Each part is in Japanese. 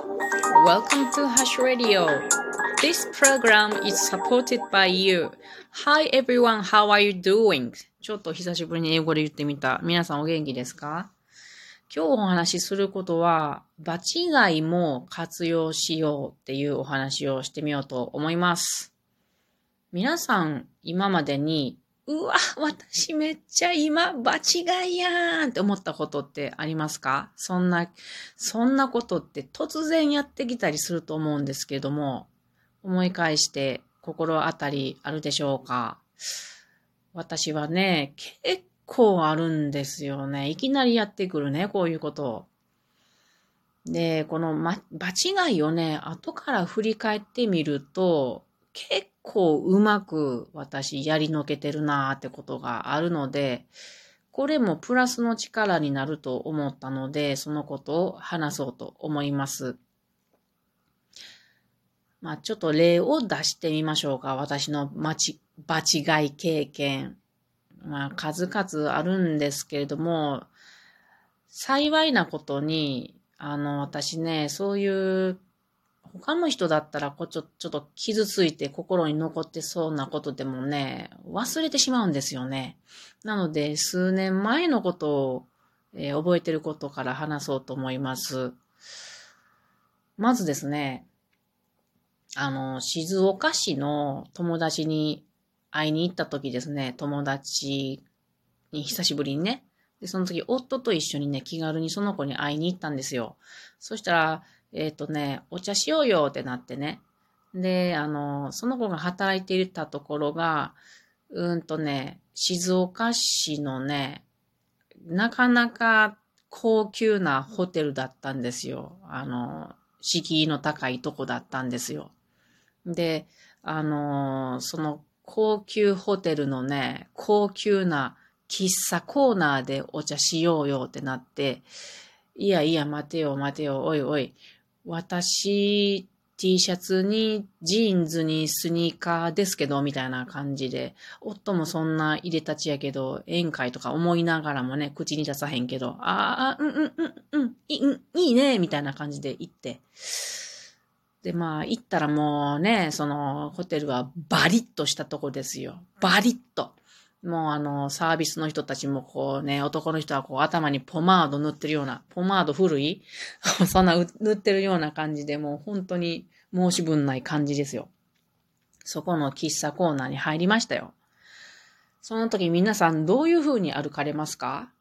Welcome to Hush Radio. This program is supported by you. Hi everyone, how are you doing? ちょっと久しぶりに英語で言ってみた。皆さんお元気ですか？今日お話しすることは、場違いも活用しようっていうお話をしてみようと思います。皆さん、今までにうわ、私めっちゃ今、場違いやーんって思ったことってありますか？そんな、そんなことって突然やってきたりすると思うんですけれども、思い返して心当たりあるでしょうか？私はね、結構あるんですよね。いきなりやってくるね、こういうことを。で、この、ま、場違いをね、後から振り返ってみると、結構うまく私やりのけてるなーってことがあるので、これもプラスの力になると思ったので、そのことを話そうと思います。まあちょっと例を出してみましょうか。私の場違い経験。まあ数々あるんですけれども、幸いなことに、あの、私ね、そういう他の人だったらこうちょ、ちょっと傷ついて心に残ってそうなことでもね、忘れてしまうんですよね。なので、数年前のことを、えー、覚えてることから話そうと思います。まずですね、あの、静岡市の友達に会いに行った時ですね、友達に久しぶりにね、で、その時夫と一緒にね、気軽にその子に会いに行ったんですよ。そしたら、えっ、ー、とね、お茶しようよってなってね。で、あの、その子が働いていたところが、うんとね、静岡市のね、なかなか高級なホテルだったんですよ。あの、敷居の高いとこだったんですよ。で、あの、その高級ホテルのね、高級な喫茶コーナーでお茶しようよってなって、いやいや、待てよ、待てよ、おいおい、私、T シャツにジーンズにスニーカーですけど、みたいな感じで、夫もそんな入れたちやけど、宴会とか思いながらもね、口に出さへんけど、ああ、うんうんうんうん、いいいいね、みたいな感じで行って。で、まあ、行ったらもうね、その、ホテルはバリッとしたとこですよ。バリッと。もうあの、サービスの人たちもこうね、男の人はこう頭にポマード塗ってるような、ポマード古い そんな塗ってるような感じで、もう本当に申し分ない感じですよ。そこの喫茶コーナーに入りましたよ。その時皆さんどういう風に歩かれますか？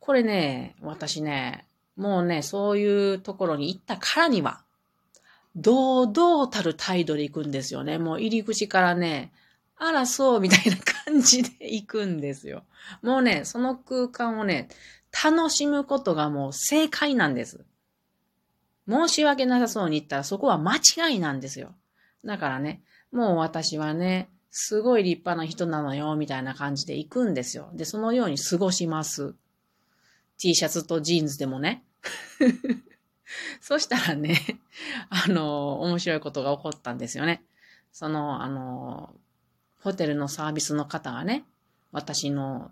これね、私ね、もうね、そういうところに行ったからには、堂々たる態度で行くんですよね。もう入り口からね、あら、そう、みたいな感じで行くんですよ。もうね、その空間をね、楽しむことがもう正解なんです。申し訳なさそうに言ったらそこは間違いなんですよ。だからね、もう私はね、すごい立派な人なのよ、みたいな感じで行くんですよ。で、そのように過ごします。T シャツとジーンズでもね。そしたらね、あの、面白いことが起こったんですよね。その、あの、ホテルのサービスの方がね、私の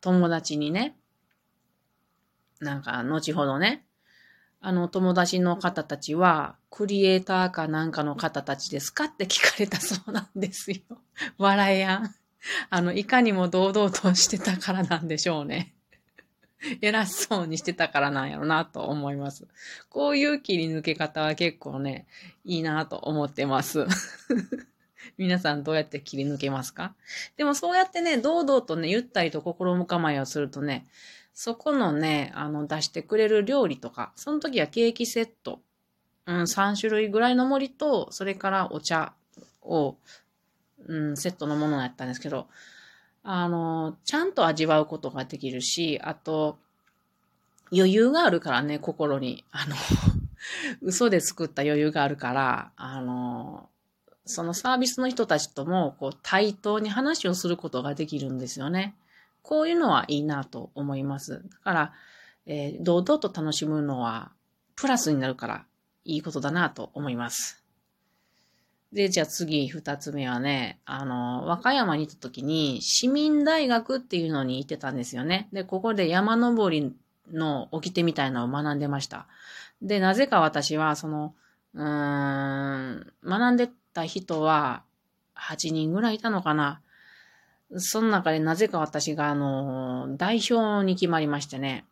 友達にね、なんか、後ほどね、あの友達の方たちは、クリエイターかなんかの方たちですかって聞かれたそうなんですよ。笑えやん。あの、いかにも堂々としてたからなんでしょうね。偉そうにしてたからなんやろなと思います。こういう切り抜け方は結構ね、いいなと思ってます。皆さんどうやって切り抜けますか？でもそうやってね、堂々とね、ゆったりと心も構えをするとね、そこのね、あの、出してくれる料理とか、その時はケーキセット、うん、3種類ぐらいの森と、それからお茶を、うん、セットのものやったんですけど、あの、ちゃんと味わうことができるし、あと、余裕があるからね、心に。あの、嘘で作った余裕があるから、あの、そのサービスの人たちとも、こう、対等に話をすることができるんですよね。こういうのはいいなと思います。だから、えー、堂々と楽しむのは、プラスになるから、いいことだなと思います。で、じゃあ次、二つ目はね、あの、和歌山に行った時に、市民大学っていうのに行ってたんですよね。で、ここで山登りの掟みたいなのを学んでました。で、なぜか私は、その、うーん、学んでた人は、8人ぐらいいたのかな。その中でなぜか私が、あの、代表に決まりましてね。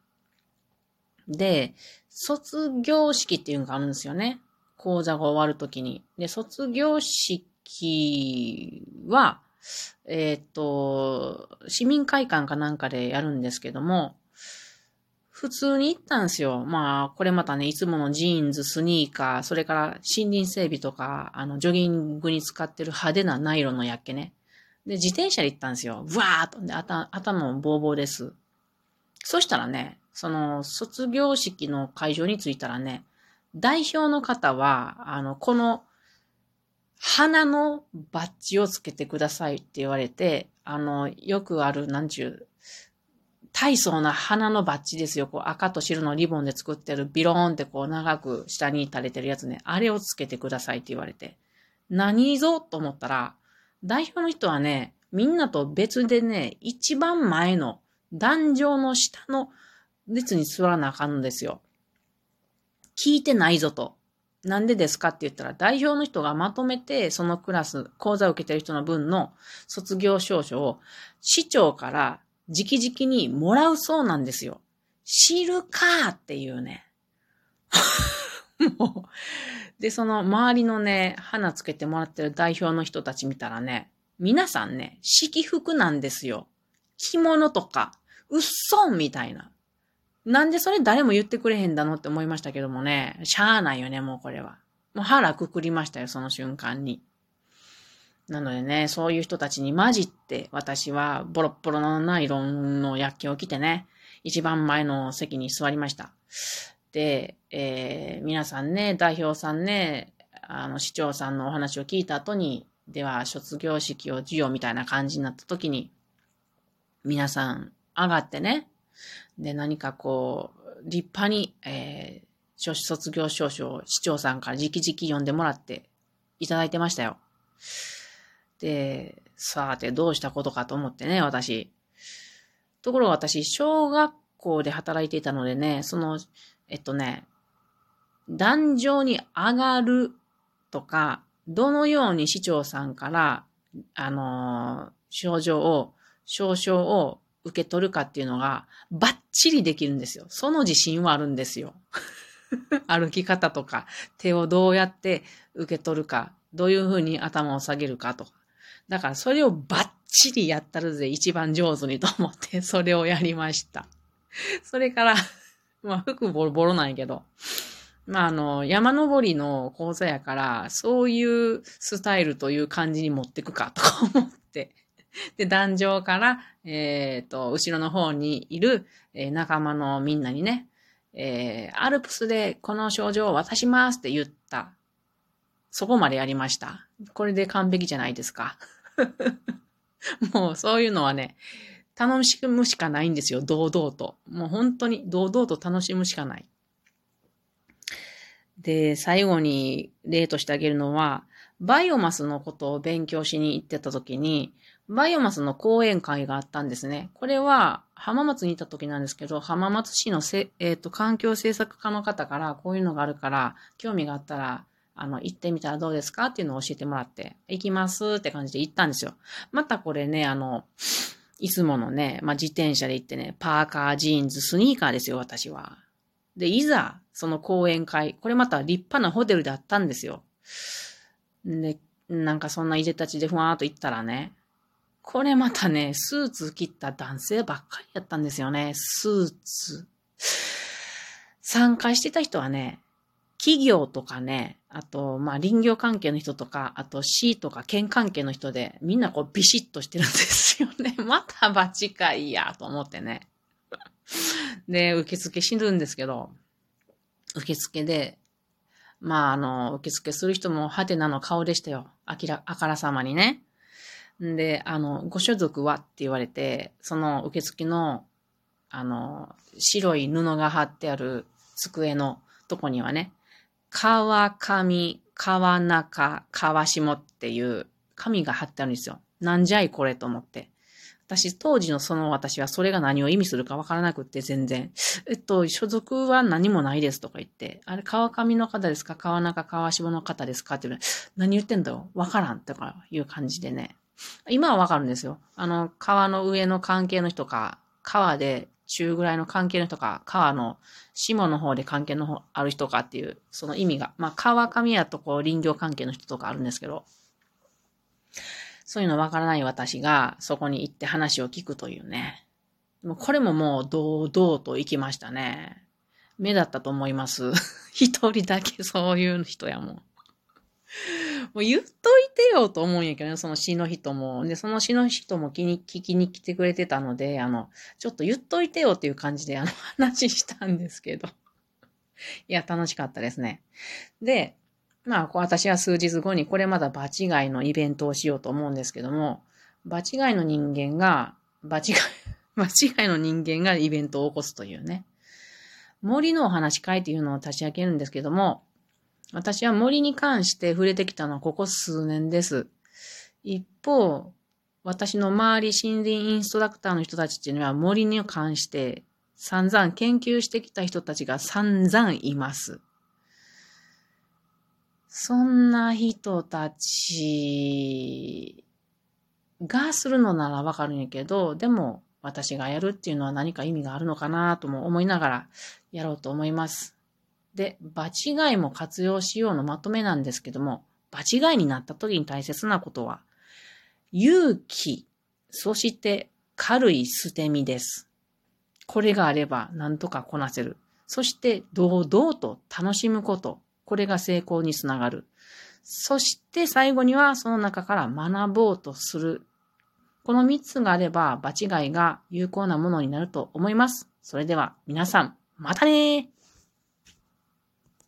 で、卒業式っていうのがあるんですよね。講座が終わるときに。で、卒業式は、えっ、と、市民会館かなんかでやるんですけども、普通に行ったんですよ。まあ、これまたね、いつものジーンズ、スニーカー、それから森林整備とか、あの、ジョギングに使ってる派手なナイロンのやっけね。で、自転車で行ったんですよ。ブワーっと。で、頭、頭もボーボーです。そしたらね、その、卒業式の会場に着いたらね、代表の方は、あの、この、花のバッジをつけてくださいって言われて、あの、よくある、なんちゅう、大層な花のバッジですよ。こう赤と白のリボンで作ってるビローンってこう長く下に垂れてるやつね。あれをつけてくださいって言われて。何ぞと思ったら、代表の人はね、みんなと別でね、一番前の壇上の下の列に座らなあかんのですよ。聞いてないぞと。なんでですかって言ったら、代表の人がまとめて、そのクラス、講座を受けてる人の分の卒業証書を、市長から直々にもらうそうなんですよ。知るかっていうね。もう。で、その周りのね、花つけてもらってる代表の人たち見たらね、皆さんね、式服なんですよ。着物とか、うっそんみたいな。なんでそれ誰も言ってくれへんだのって思いましたけどもね、しゃあないよね、もうこれは。もう腹くくりましたよ、その瞬間に。なのでね、そういう人たちに混じって、私はボロッボロのナイロンの薬器を着てね、一番前の席に座りました。で、えー、皆さんね、代表さんね、あの、市長さんのお話を聞いた後に、では、卒業式を授与みたいな感じになった時に、皆さん上がってね、で、何かこう、立派に、えー、卒業証書を市長さんから直々読んでもらっていただいてましたよ。で、さてどうしたことかと思ってね、私。ところが私、小学校で働いていたのでね、その、えっとね、壇上に上がるとか、どのように市長さんから、あの、症状を、症状を受け取るかっていうのが、バッチリできるんですよ。その自信はあるんですよ。歩き方とか、手をどうやって受け取るか、どういうふうに頭を下げるかとか。だからそれをバッチリやったるぜ、一番上手にと思って、それをやりました。それから、まあ服ボロボロなんやけど、まああの、山登りの講座やから、そういうスタイルという感じに持ってくかとか思って、で、壇上から、えっ、ー、と、後ろの方にいる、えー、仲間のみんなにね、えー、アルプスでこの症状を渡しますって言った。そこまでやりました。これで完璧じゃないですか。もうそういうのはね、楽しむしかないんですよ、堂々と。もう本当に堂々と楽しむしかない。で、最後に例としてあげるのは、バイオマスのことを勉強しに行ってた時に、バイオマスの講演会があったんですね。これは浜松にいた時なんですけど、浜松市のせ、えっ、ー、と、環境政策課の方からこういうのがあるから、興味があったらあの、行ってみたらどうですかっていうのを教えてもらって、行きますって感じで行ったんですよ。またこれね、あの、いつものね、まあ、自転車で行ってね、パーカー、ジーンズ、スニーカーですよ、私は。で、いざ、その講演会、これまた立派なホテルであったんですよ。で、なんかそんないでたちでふわーっと行ったらね、これまたね、スーツ着た男性ばっかりやったんですよね、スーツ。参加してた人はね、企業とかね、あと、まあ、林業関係の人とか、あと市とか県関係の人で、みんなこうビシッとしてるんですよね。またバチ会や、と思ってね。で、受付死ぬんですけど、受付で、まあ、あの、受付する人もハテナの顔でしたよ。あきら、あからさまにね。んで、あの、ご所属はって言われて、その受付の、あの、白い布が貼ってある机のとこにはね、川上、川中、川下っていう紙が貼ってあるんですよ。なんじゃいこれと思って。私、当時のその私はそれが何を意味するかわからなくって全然。えっと、所属は何もないですとか言って、あれ、川上の方ですか？川中川下の方ですか？って言う何言ってんだよ？わからんとかいう感じでね。今はわかるんですよ。あの、川の上の関係の人か、川で中ぐらいの関係の人か、川の下の方で関係の方ある人かっていう、その意味が。まあ、川上やとこう林業関係の人とかあるんですけど、そういうのわからない私がそこに行って話を聞くというね。もうこれももう堂々と行きましたね。目だったと思います。一人だけそういう人やもん。もう言っといてよと思うんやけどね、その詩の人も。で、その詩の人も気に聞きに来てくれてたので、あの、ちょっと言っといてよっていう感じであの 話したんですけど。いや、楽しかったですね。で、まあ、私は数日後にこれまだ場違いのイベントをしようと思うんですけども、場違いの人間が、場違い、場違いの人間がイベントを起こすというね。森のお話会っていうのを立ち上げるんですけども、私は森に関して触れてきたのはここ数年です。一方、私の周り森林インストラクターの人たちっていうのは森に関して散々研究してきた人たちが散々います。そんな人たちがするのならわかるんやけど、でも私がやるっていうのは何か意味があるのかなとも思いながらやろうと思います。で、場違いも活用しようのまとめなんですけども、場違いになった時に大切なことは、勇気、そして軽い捨て身です。これがあれば何とかこなせる。そして堂々と楽しむこと。これが成功につながる。そして最後にはその中から学ぼうとする。この3つがあれば場違いが有効なものになると思います。それでは皆さん、またね